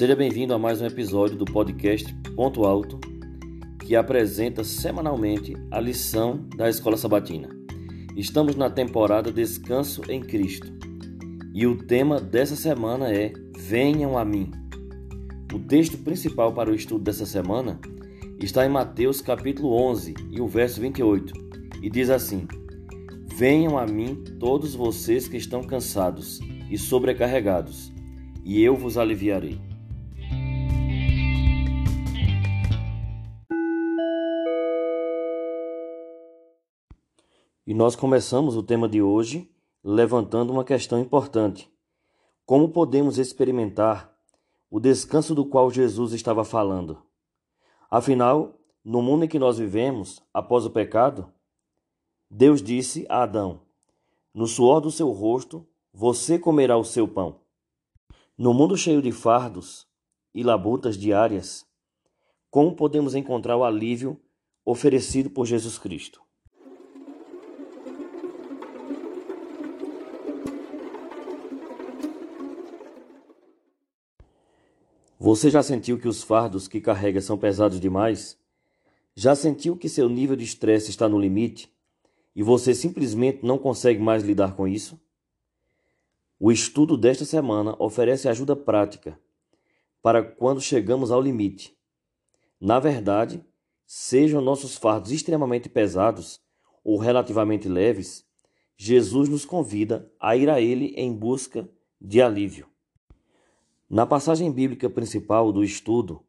Seja bem-vindo a mais um episódio do podcast Ponto Alto, que apresenta semanalmente a lição da Escola Sabatina. Estamos na temporada Descanso em Cristo e o tema dessa semana é Venham a mim. O texto principal para o estudo dessa semana está em Mateus capítulo 11 e o verso 28 e diz assim: Venham a mim todos vocês que estão cansados e sobrecarregados, e eu vos aliviarei. E nós começamos o tema de hoje levantando uma questão importante: como podemos experimentar o descanso do qual Jesus estava falando? Afinal, no mundo em que nós vivemos, após o pecado, Deus disse a Adão: No suor do seu rosto você comerá o seu pão. No mundo cheio de fardos e labutas diárias, como podemos encontrar o alívio oferecido por Jesus Cristo? Você já sentiu que os fardos que carrega são pesados demais? Já sentiu que seu nível de estresse está no limite e você simplesmente não consegue mais lidar com isso? O estudo desta semana oferece ajuda prática para quando chegamos ao limite. Na verdade, sejam nossos fardos extremamente pesados ou relativamente leves, Jesus nos convida a ir a Ele em busca de alívio. Na passagem bíblica principal do estudo,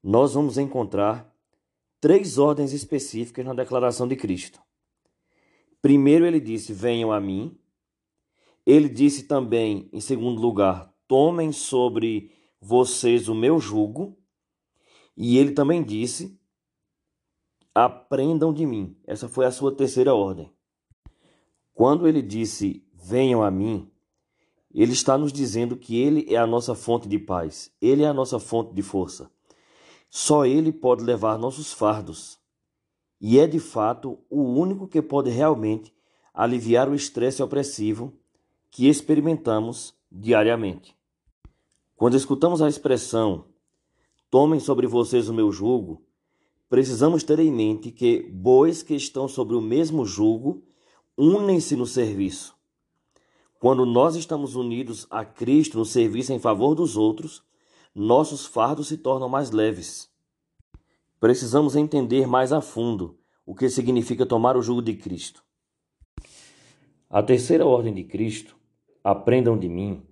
nós vamos encontrar três ordens específicas na declaração de Cristo. Primeiro, ele disse: Venham a mim. Ele disse também, em segundo lugar, tomem sobre vocês o meu jugo. E ele também disse: aprendam de mim. Essa foi a sua terceira ordem. Quando ele disse: venham a mim, ele está nos dizendo que ele é a nossa fonte de paz, ele é a nossa fonte de força. Só ele pode levar nossos fardos e é de fato o único que pode realmente aliviar o estresse opressivo que experimentamos diariamente. Quando escutamos a expressão tomem sobre vocês o meu jugo, precisamos ter em mente que bois que estão sobre o mesmo jugo unem-se no serviço. Quando nós estamos unidos a Cristo no serviço em favor dos outros, nossos fardos se tornam mais leves. Precisamos entender mais a fundo o que significa tomar o jugo de Cristo. A terceira ordem de Cristo, aprendam de mim,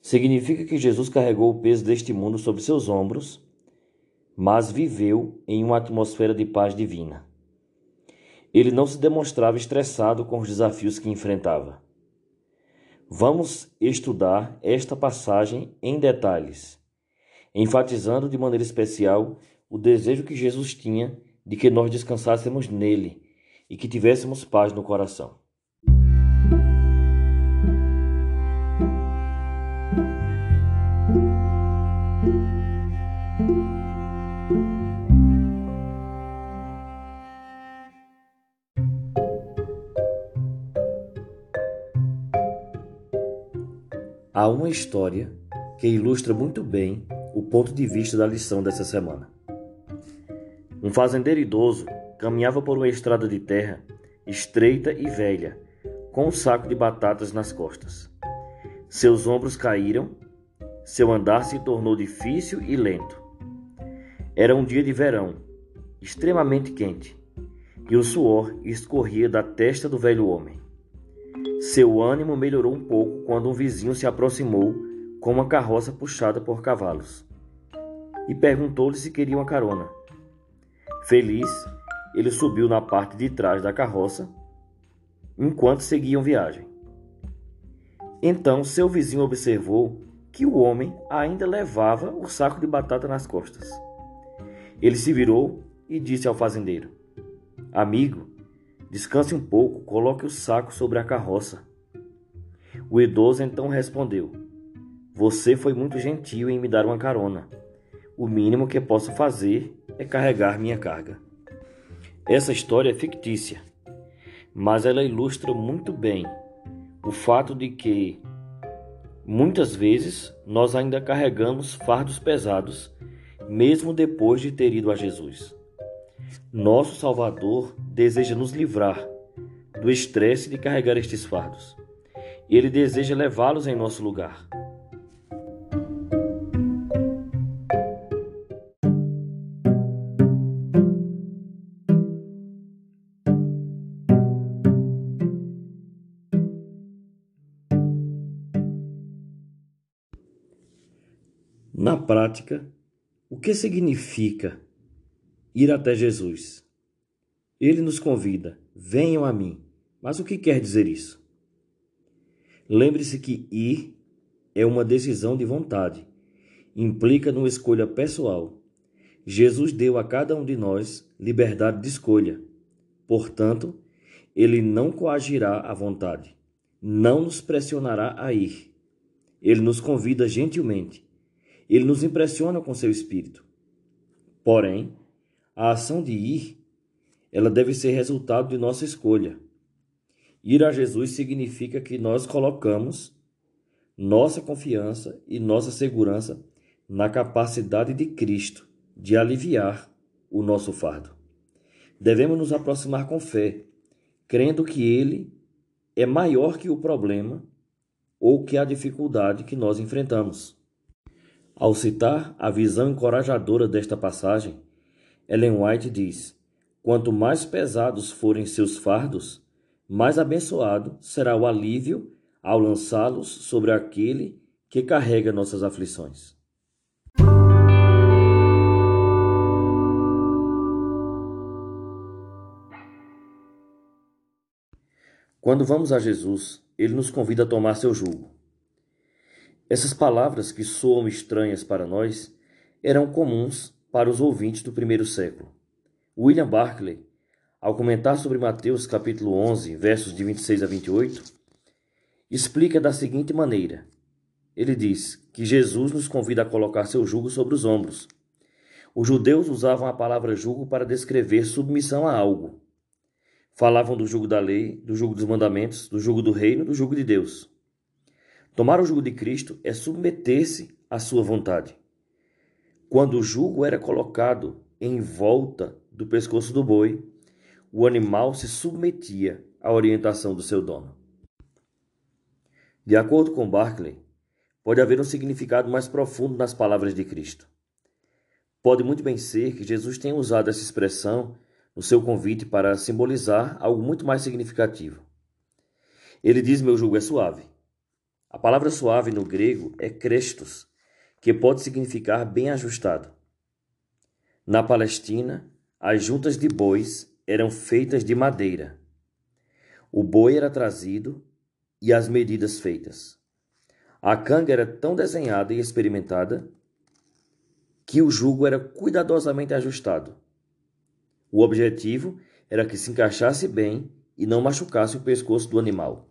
significa que Jesus carregou o peso deste mundo sobre seus ombros, mas viveu em uma atmosfera de paz divina. Ele não se demonstrava estressado com os desafios que enfrentava. Vamos estudar esta passagem em detalhes, enfatizando de maneira especial o desejo que Jesus tinha de que nós descansássemos nele e que tivéssemos paz no coração. Há uma história que ilustra muito bem o ponto de vista da lição dessa semana. Um fazendeiro idoso caminhava por uma estrada de terra estreita e velha, com um saco de batatas nas costas. Seus ombros caíram, seu andar se tornou difícil e lento. Era um dia de verão, extremamente quente, e o suor escorria da testa do velho homem. Seu ânimo melhorou um pouco quando um vizinho se aproximou com uma carroça puxada por cavalos e perguntou-lhe se queria uma carona. Feliz, ele subiu na parte de trás da carroça enquanto seguiam viagem. Então seu vizinho observou que o homem ainda levava o saco de batata nas costas. Ele se virou e disse ao fazendeiro: Amigo, descanse um pouco, coloque o saco sobre a carroça. O idoso então respondeu: Você foi muito gentil em me dar uma carona. O mínimo que posso fazer é carregar minha carga. Essa história é fictícia, mas ela ilustra muito bem o fato de que Muitas vezes nós ainda carregamos fardos pesados, mesmo depois de ter ido a Jesus. Nosso Salvador deseja nos livrar do estresse de carregar estes fardos. Ele deseja levá-los em nosso lugar. Na prática, o que significa ir até Jesus? Ele nos convida, venham a mim. Mas o que quer dizer isso? Lembre-se que ir é uma decisão de vontade, implica numa escolha pessoal. Jesus deu a cada um de nós liberdade de escolha. Portanto, ele não coagirá a vontade, não nos pressionará a ir. Ele nos convida gentilmente ele nos impressiona com seu espírito. Porém, a ação de ir, ela deve ser resultado de nossa escolha. Ir a Jesus significa que nós colocamos nossa confiança e nossa segurança na capacidade de Cristo de aliviar o nosso fardo. Devemos nos aproximar com fé, crendo que Ele é maior que o problema ou que a dificuldade que nós enfrentamos. Ao citar a visão encorajadora desta passagem, Ellen White diz: Quanto mais pesados forem seus fardos, mais abençoado será o alívio ao lançá-los sobre aquele que carrega nossas aflições. Quando vamos a Jesus, ele nos convida a tomar seu jugo. Essas palavras que soam estranhas para nós eram comuns para os ouvintes do primeiro século. William Barclay, ao comentar sobre Mateus capítulo 11, versos de 26 a 28, explica da seguinte maneira: Ele diz que Jesus nos convida a colocar seu jugo sobre os ombros. Os judeus usavam a palavra jugo para descrever submissão a algo. Falavam do jugo da lei, do jugo dos mandamentos, do jugo do reino, do jugo de Deus. Tomar o jugo de Cristo é submeter-se à sua vontade. Quando o jugo era colocado em volta do pescoço do boi, o animal se submetia à orientação do seu dono. De acordo com Barclay, pode haver um significado mais profundo nas palavras de Cristo. Pode muito bem ser que Jesus tenha usado essa expressão no seu convite para simbolizar algo muito mais significativo. Ele diz: Meu jugo é suave a palavra suave no grego é crestos, que pode significar bem ajustado. Na Palestina, as juntas de bois eram feitas de madeira. O boi era trazido e as medidas feitas. A canga era tão desenhada e experimentada que o jugo era cuidadosamente ajustado. O objetivo era que se encaixasse bem e não machucasse o pescoço do animal.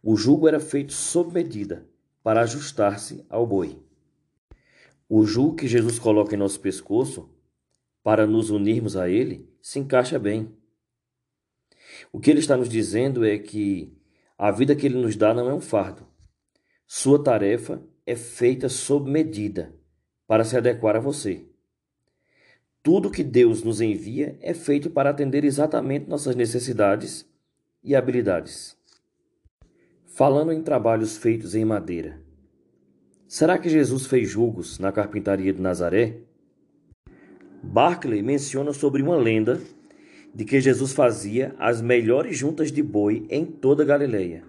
O jugo era feito sob medida, para ajustar-se ao boi. O jugo que Jesus coloca em nosso pescoço, para nos unirmos a ele, se encaixa bem. O que ele está nos dizendo é que a vida que ele nos dá não é um fardo. Sua tarefa é feita sob medida, para se adequar a você. Tudo que Deus nos envia é feito para atender exatamente nossas necessidades e habilidades. Falando em trabalhos feitos em madeira, será que Jesus fez julgos na carpintaria de Nazaré? Barclay menciona sobre uma lenda de que Jesus fazia as melhores juntas de boi em toda Galileia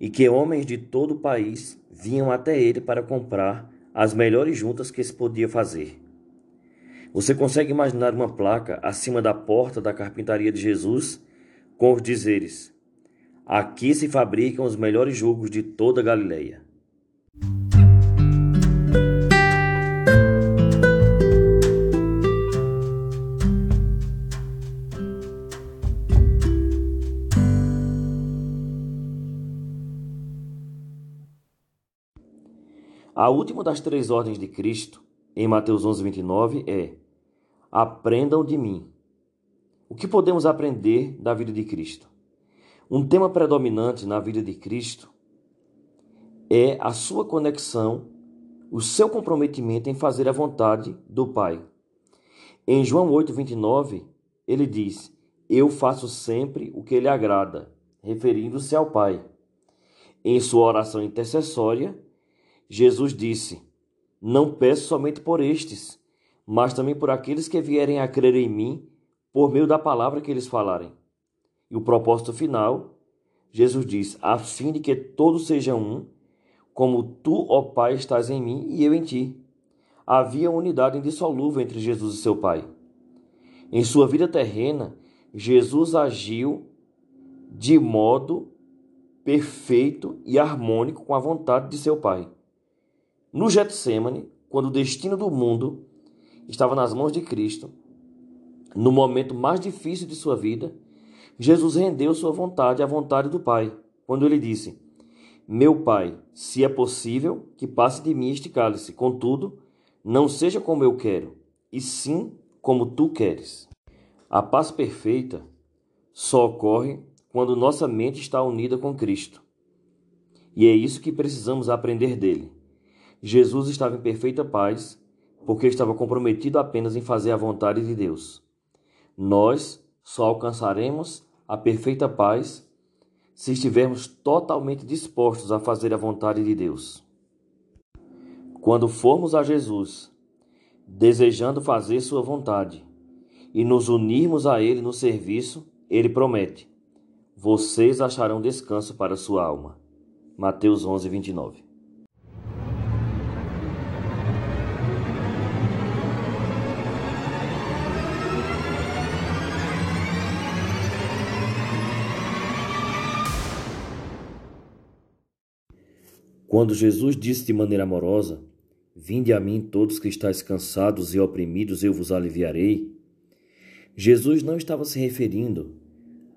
e que homens de todo o país vinham até ele para comprar as melhores juntas que se podia fazer. Você consegue imaginar uma placa acima da porta da carpintaria de Jesus com os dizeres: Aqui se fabricam os melhores jugos de toda a Galileia. A última das três ordens de Cristo, em Mateus 11, 29, é: Aprendam de mim. O que podemos aprender da vida de Cristo? Um tema predominante na vida de Cristo é a sua conexão, o seu comprometimento em fazer a vontade do Pai. Em João 8:29, ele diz: "Eu faço sempre o que lhe agrada", referindo-se ao Pai. Em sua oração intercessória, Jesus disse: Não peço somente por estes, mas também por aqueles que vierem a crer em mim por meio da palavra que eles falarem. E o propósito final, Jesus diz: a fim de que todos sejam um, como tu, ó Pai, estás em mim e eu em ti. Havia unidade indissolúvel entre Jesus e seu Pai. Em sua vida terrena, Jesus agiu de modo perfeito e harmônico com a vontade de seu Pai. No Getsemane, quando o destino do mundo estava nas mãos de Cristo, no momento mais difícil de sua vida, Jesus rendeu sua vontade à vontade do Pai, quando ele disse: Meu Pai, se é possível, que passe de mim este cálice, contudo, não seja como eu quero, e sim como tu queres. A paz perfeita só ocorre quando nossa mente está unida com Cristo. E é isso que precisamos aprender dele. Jesus estava em perfeita paz porque estava comprometido apenas em fazer a vontade de Deus. Nós só alcançaremos a perfeita paz se estivermos totalmente dispostos a fazer a vontade de Deus. Quando formos a Jesus, desejando fazer Sua vontade, e nos unirmos a Ele no serviço, Ele promete: vocês acharão descanso para sua alma. Mateus 11, 29. Quando Jesus disse de maneira amorosa: Vinde a mim todos que estáis cansados e oprimidos, eu vos aliviarei. Jesus não estava se referindo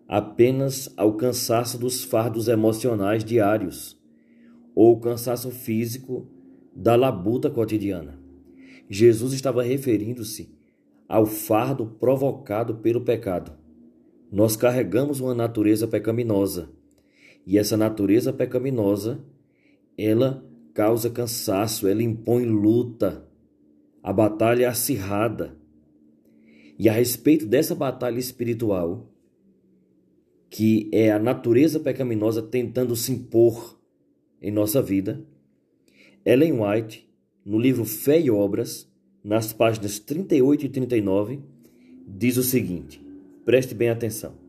apenas ao cansaço dos fardos emocionais diários ou o cansaço físico da labuta cotidiana. Jesus estava referindo-se ao fardo provocado pelo pecado. Nós carregamos uma natureza pecaminosa e essa natureza pecaminosa ela causa cansaço, ela impõe luta. A batalha é acirrada. E a respeito dessa batalha espiritual, que é a natureza pecaminosa tentando se impor em nossa vida, Ellen White, no livro Fé e Obras, nas páginas 38 e 39, diz o seguinte: preste bem atenção.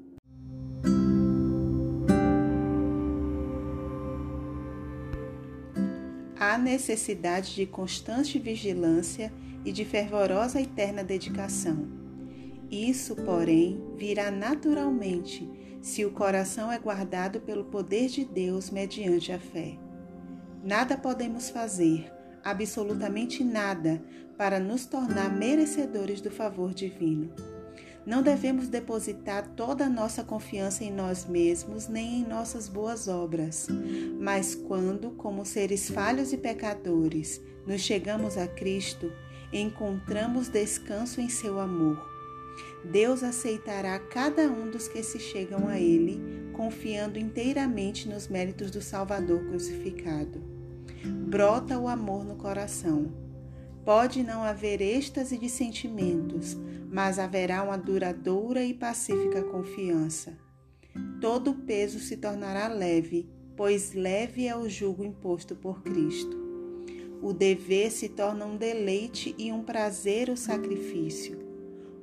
Necessidade de constante vigilância e de fervorosa e eterna dedicação. Isso, porém, virá naturalmente se o coração é guardado pelo poder de Deus mediante a fé. Nada podemos fazer, absolutamente nada, para nos tornar merecedores do favor divino. Não devemos depositar toda a nossa confiança em nós mesmos nem em nossas boas obras, mas quando, como seres falhos e pecadores, nos chegamos a Cristo, encontramos descanso em seu amor Deus aceitará cada um dos que se chegam a Ele, confiando inteiramente nos méritos do Salvador crucificado. Brota o amor no coração. Pode não haver êxtase de sentimentos, mas haverá uma duradoura e pacífica confiança. Todo o peso se tornará leve, pois leve é o jugo imposto por Cristo. O dever se torna um deleite e um prazer o sacrifício.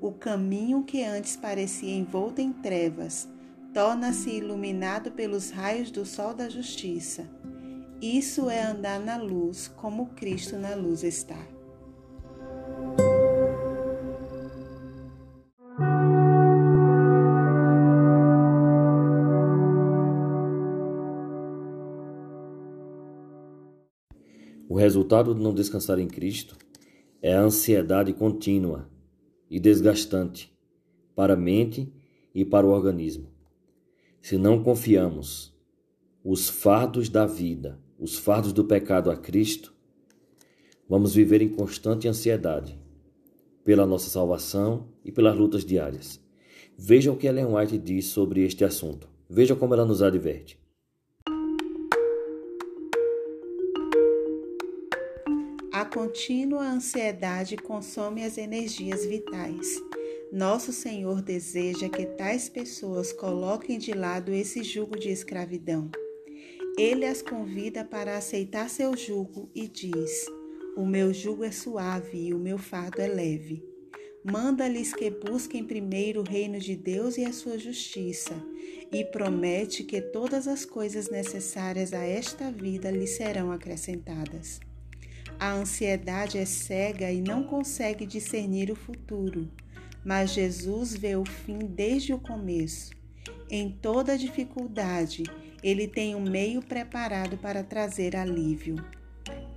O caminho que antes parecia envolto em trevas torna-se iluminado pelos raios do sol da justiça. Isso é andar na luz como Cristo na luz está. Resultado de não descansar em Cristo é a ansiedade contínua e desgastante para a mente e para o organismo. Se não confiamos os fardos da vida, os fardos do pecado a Cristo, vamos viver em constante ansiedade pela nossa salvação e pelas lutas diárias. Veja o que Ellen White diz sobre este assunto. Veja como ela nos adverte. Contínua ansiedade consome as energias vitais. Nosso Senhor deseja que tais pessoas coloquem de lado esse jugo de escravidão. Ele as convida para aceitar seu jugo e diz: O meu jugo é suave e o meu fardo é leve. Manda-lhes que busquem primeiro o reino de Deus e a sua justiça, e promete que todas as coisas necessárias a esta vida lhe serão acrescentadas. A ansiedade é cega e não consegue discernir o futuro mas Jesus vê o fim desde o começo. Em toda dificuldade, ele tem um meio preparado para trazer alívio.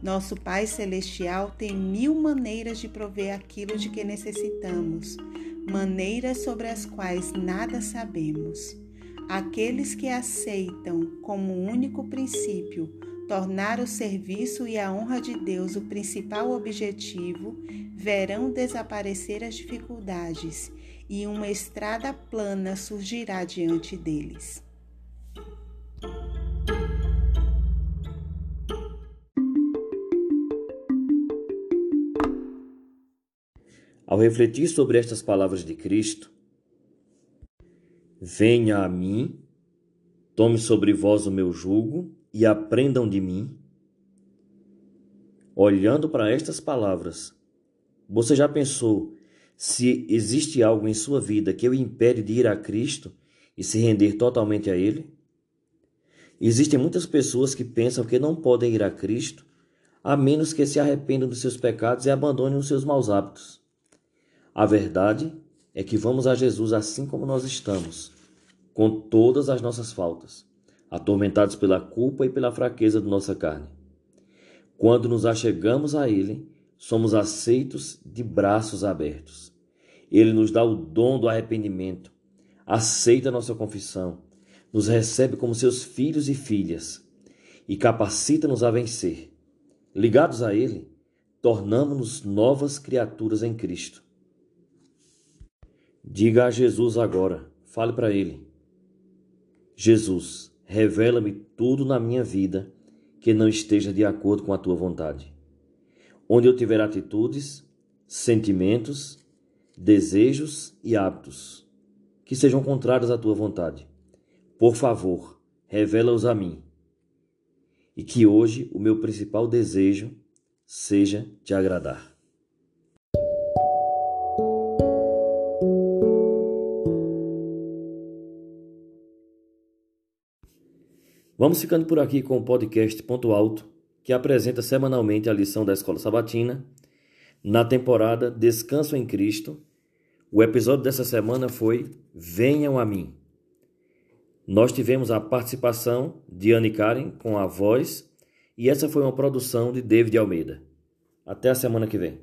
Nosso Pai Celestial tem mil maneiras de prover aquilo de que necessitamos, maneiras sobre as quais nada sabemos. Aqueles que aceitam como único princípio tornar o serviço e a honra de Deus o principal objetivo, verão desaparecer as dificuldades e uma estrada plana surgirá diante deles. Ao refletir sobre estas palavras de Cristo, venha a mim, tome sobre vós o meu jugo e aprendam de mim? Olhando para estas palavras, você já pensou se existe algo em sua vida que o impede de ir a Cristo e se render totalmente a Ele? Existem muitas pessoas que pensam que não podem ir a Cristo a menos que se arrependam dos seus pecados e abandonem os seus maus hábitos. A verdade é que vamos a Jesus assim como nós estamos, com todas as nossas faltas atormentados pela culpa e pela fraqueza de nossa carne. Quando nos achegamos a Ele, somos aceitos de braços abertos. Ele nos dá o dom do arrependimento, aceita nossa confissão, nos recebe como seus filhos e filhas e capacita-nos a vencer. Ligados a Ele, tornamos-nos novas criaturas em Cristo. Diga a Jesus agora, fale para Ele: Jesus, revela-me tudo na minha vida que não esteja de acordo com a tua vontade. Onde eu tiver atitudes, sentimentos, desejos e hábitos que sejam contrários à tua vontade, por favor, revela-os a mim. E que hoje o meu principal desejo seja te agradar. Vamos ficando por aqui com o podcast Ponto Alto, que apresenta semanalmente a lição da Escola Sabatina, na temporada Descanso em Cristo. O episódio dessa semana foi Venham a mim. Nós tivemos a participação de Anne Karen com a voz, e essa foi uma produção de David Almeida. Até a semana que vem.